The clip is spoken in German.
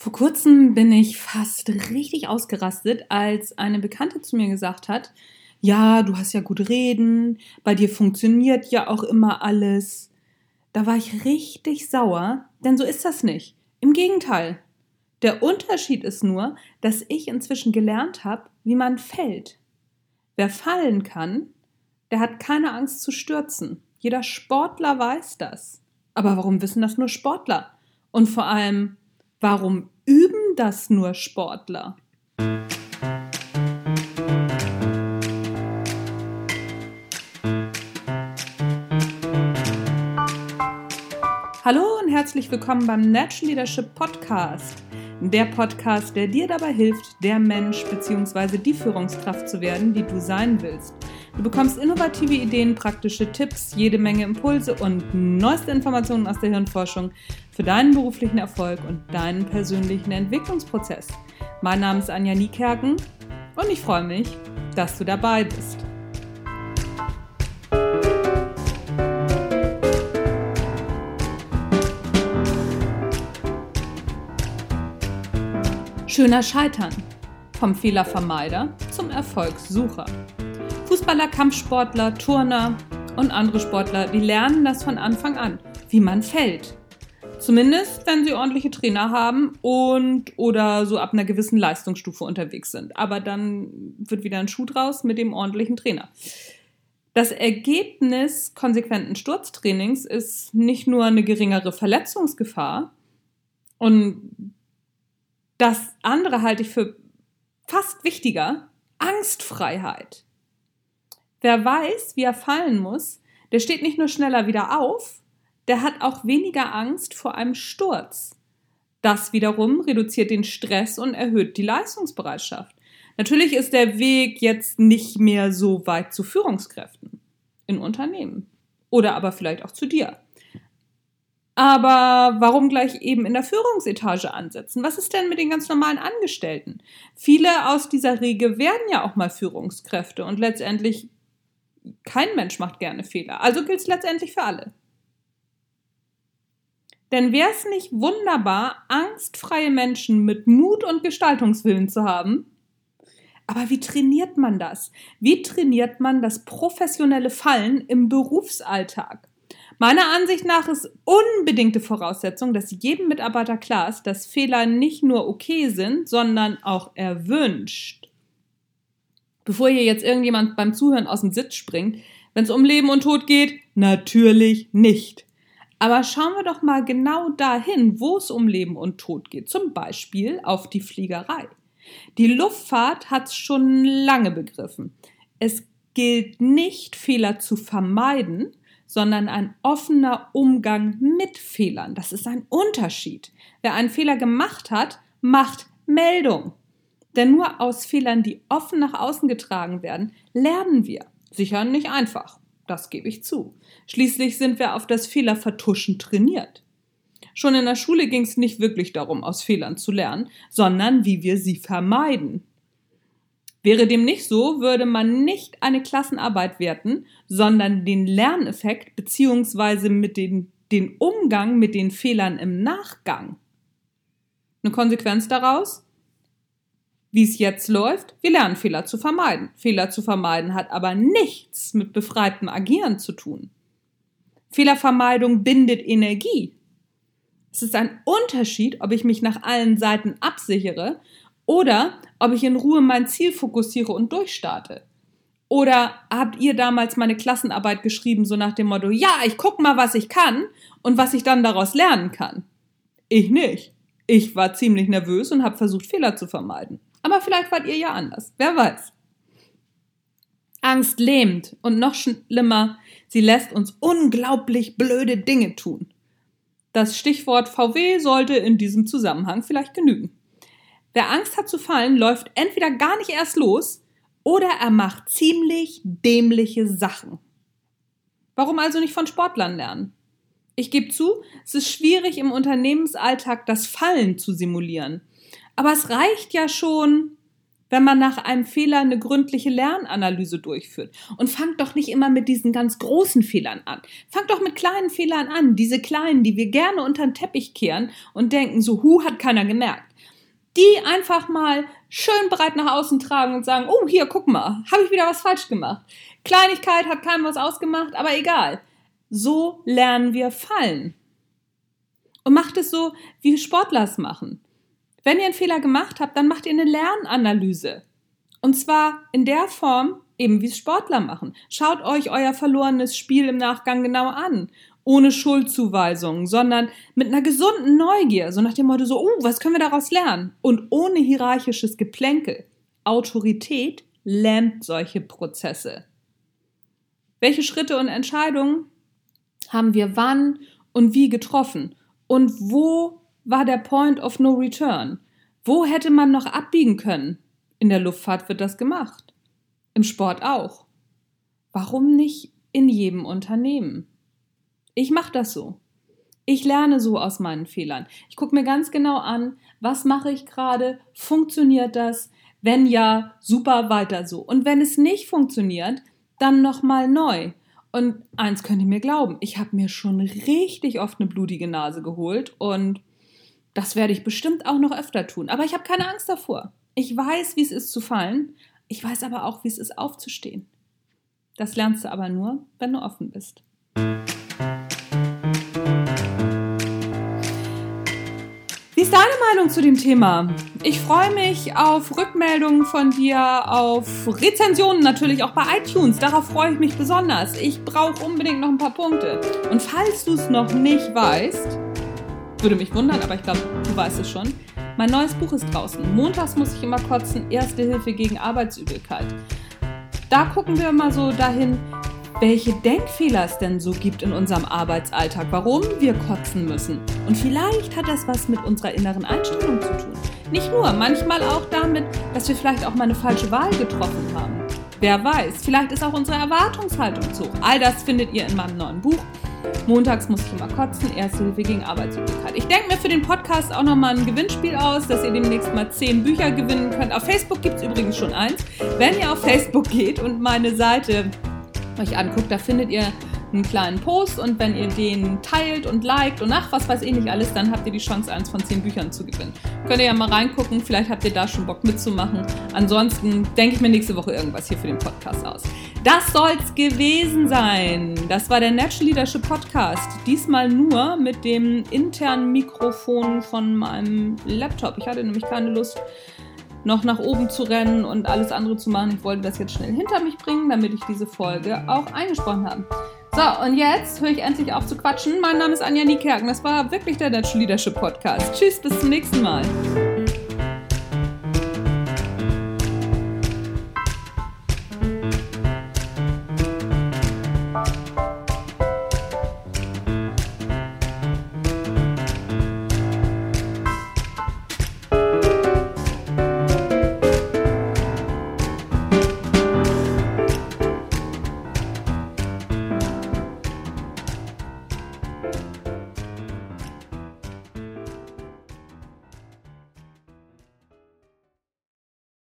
Vor kurzem bin ich fast richtig ausgerastet, als eine Bekannte zu mir gesagt hat, ja, du hast ja gut reden, bei dir funktioniert ja auch immer alles. Da war ich richtig sauer, denn so ist das nicht. Im Gegenteil. Der Unterschied ist nur, dass ich inzwischen gelernt habe, wie man fällt. Wer fallen kann, der hat keine Angst zu stürzen. Jeder Sportler weiß das. Aber warum wissen das nur Sportler? Und vor allem, Warum üben das nur Sportler? Hallo und herzlich willkommen beim Natural Leadership Podcast. Der Podcast, der dir dabei hilft, der Mensch bzw. die Führungskraft zu werden, die du sein willst. Du bekommst innovative Ideen, praktische Tipps, jede Menge Impulse und neueste Informationen aus der Hirnforschung für deinen beruflichen Erfolg und deinen persönlichen Entwicklungsprozess. Mein Name ist Anja Niekerken und ich freue mich, dass du dabei bist. Schöner Scheitern. Vom Fehlervermeider zum Erfolgssucher. Fußballer, Kampfsportler, Turner und andere Sportler, die lernen das von Anfang an, wie man fällt. Zumindest, wenn sie ordentliche Trainer haben und oder so ab einer gewissen Leistungsstufe unterwegs sind. Aber dann wird wieder ein Schuh draus mit dem ordentlichen Trainer. Das Ergebnis konsequenten Sturztrainings ist nicht nur eine geringere Verletzungsgefahr und das andere halte ich für fast wichtiger, Angstfreiheit. Wer weiß, wie er fallen muss, der steht nicht nur schneller wieder auf, der hat auch weniger Angst vor einem Sturz. Das wiederum reduziert den Stress und erhöht die Leistungsbereitschaft. Natürlich ist der Weg jetzt nicht mehr so weit zu Führungskräften in Unternehmen oder aber vielleicht auch zu dir. Aber warum gleich eben in der Führungsetage ansetzen? Was ist denn mit den ganz normalen Angestellten? Viele aus dieser Riege werden ja auch mal Führungskräfte und letztendlich kein Mensch macht gerne Fehler. Also gilt es letztendlich für alle. Denn wäre es nicht wunderbar, angstfreie Menschen mit Mut und Gestaltungswillen zu haben? Aber wie trainiert man das? Wie trainiert man das professionelle Fallen im Berufsalltag? Meiner Ansicht nach ist unbedingte Voraussetzung, dass jedem Mitarbeiter klar ist, dass Fehler nicht nur okay sind, sondern auch erwünscht bevor hier jetzt irgendjemand beim Zuhören aus dem Sitz springt, wenn es um Leben und Tod geht, natürlich nicht. Aber schauen wir doch mal genau dahin, wo es um Leben und Tod geht, zum Beispiel auf die Fliegerei. Die Luftfahrt hat es schon lange begriffen. Es gilt nicht, Fehler zu vermeiden, sondern ein offener Umgang mit Fehlern. Das ist ein Unterschied. Wer einen Fehler gemacht hat, macht Meldung. Denn nur aus Fehlern, die offen nach außen getragen werden, lernen wir. Sicher nicht einfach, das gebe ich zu. Schließlich sind wir auf das Fehlervertuschen trainiert. Schon in der Schule ging es nicht wirklich darum, aus Fehlern zu lernen, sondern wie wir sie vermeiden. Wäre dem nicht so, würde man nicht eine Klassenarbeit werten, sondern den Lerneffekt bzw. mit den, den Umgang mit den Fehlern im Nachgang. Eine Konsequenz daraus? Wie es jetzt läuft, wir lernen Fehler zu vermeiden. Fehler zu vermeiden hat aber nichts mit befreitem Agieren zu tun. Fehlervermeidung bindet Energie. Es ist ein Unterschied, ob ich mich nach allen Seiten absichere oder ob ich in Ruhe mein Ziel fokussiere und durchstarte. Oder habt ihr damals meine Klassenarbeit geschrieben, so nach dem Motto, ja, ich guck mal, was ich kann und was ich dann daraus lernen kann? Ich nicht. Ich war ziemlich nervös und habe versucht, Fehler zu vermeiden. Aber vielleicht wart ihr ja anders. Wer weiß. Angst lähmt und noch schlimmer, sie lässt uns unglaublich blöde Dinge tun. Das Stichwort VW sollte in diesem Zusammenhang vielleicht genügen. Wer Angst hat zu fallen, läuft entweder gar nicht erst los oder er macht ziemlich dämliche Sachen. Warum also nicht von Sportlern lernen? Ich gebe zu, es ist schwierig im Unternehmensalltag das Fallen zu simulieren. Aber es reicht ja schon, wenn man nach einem Fehler eine gründliche Lernanalyse durchführt. Und fangt doch nicht immer mit diesen ganz großen Fehlern an. Fangt doch mit kleinen Fehlern an. Diese kleinen, die wir gerne unter den Teppich kehren und denken, so, hu, hat keiner gemerkt. Die einfach mal schön breit nach außen tragen und sagen, oh, hier, guck mal, habe ich wieder was falsch gemacht. Kleinigkeit hat keinem was ausgemacht, aber egal. So lernen wir fallen. Und macht es so, wie Sportler es machen. Wenn ihr einen Fehler gemacht habt, dann macht ihr eine Lernanalyse. Und zwar in der Form, eben wie es Sportler machen. Schaut euch euer verlorenes Spiel im Nachgang genau an. Ohne Schuldzuweisungen, sondern mit einer gesunden Neugier. So nach dem Motto so, uh, was können wir daraus lernen? Und ohne hierarchisches Geplänkel. Autorität lähmt solche Prozesse. Welche Schritte und Entscheidungen haben wir wann und wie getroffen? Und wo war der Point of No Return? Wo hätte man noch abbiegen können? In der Luftfahrt wird das gemacht. Im Sport auch. Warum nicht in jedem Unternehmen? Ich mache das so. Ich lerne so aus meinen Fehlern. Ich gucke mir ganz genau an, was mache ich gerade, funktioniert das? Wenn ja, super weiter so. Und wenn es nicht funktioniert, dann nochmal neu. Und eins könnt ihr mir glauben, ich habe mir schon richtig oft eine blutige Nase geholt und das werde ich bestimmt auch noch öfter tun. Aber ich habe keine Angst davor. Ich weiß, wie es ist zu fallen. Ich weiß aber auch, wie es ist aufzustehen. Das lernst du aber nur, wenn du offen bist. Wie ist deine Meinung zu dem Thema? Ich freue mich auf Rückmeldungen von dir, auf Rezensionen natürlich auch bei iTunes. Darauf freue ich mich besonders. Ich brauche unbedingt noch ein paar Punkte. Und falls du es noch nicht weißt, würde mich wundern, aber ich glaube, du weißt es schon. Mein neues Buch ist draußen. Montags muss ich immer kotzen. Erste Hilfe gegen Arbeitsübelkeit. Da gucken wir mal so dahin, welche Denkfehler es denn so gibt in unserem Arbeitsalltag, warum wir kotzen müssen. Und vielleicht hat das was mit unserer inneren Einstellung zu tun. Nicht nur, manchmal auch damit, dass wir vielleicht auch mal eine falsche Wahl getroffen haben. Wer weiß, vielleicht ist auch unsere Erwartungshaltung zu hoch. All das findet ihr in meinem neuen Buch. Montags muss ich immer kotzen, Erste Hilfe gegen Arbeitsübelkeit. Ich denke mir für den Podcast auch nochmal ein Gewinnspiel aus, dass ihr demnächst mal zehn Bücher gewinnen könnt. Auf Facebook gibt es übrigens schon eins. Wenn ihr auf Facebook geht und meine Seite euch anguckt, da findet ihr einen kleinen Post und wenn ihr den teilt und liked und ach, was weiß ich nicht alles, dann habt ihr die Chance, eins von zehn Büchern zu gewinnen. Könnt ihr ja mal reingucken, vielleicht habt ihr da schon Bock mitzumachen. Ansonsten denke ich mir nächste Woche irgendwas hier für den Podcast aus. Das soll's gewesen sein. Das war der Natural Leadership Podcast. Diesmal nur mit dem internen Mikrofon von meinem Laptop. Ich hatte nämlich keine Lust, noch nach oben zu rennen und alles andere zu machen. Ich wollte das jetzt schnell hinter mich bringen, damit ich diese Folge auch eingesprochen habe. So, und jetzt höre ich endlich auf zu quatschen. Mein Name ist Anja Niekerken. Das war wirklich der Natural Leadership Podcast. Tschüss, bis zum nächsten Mal.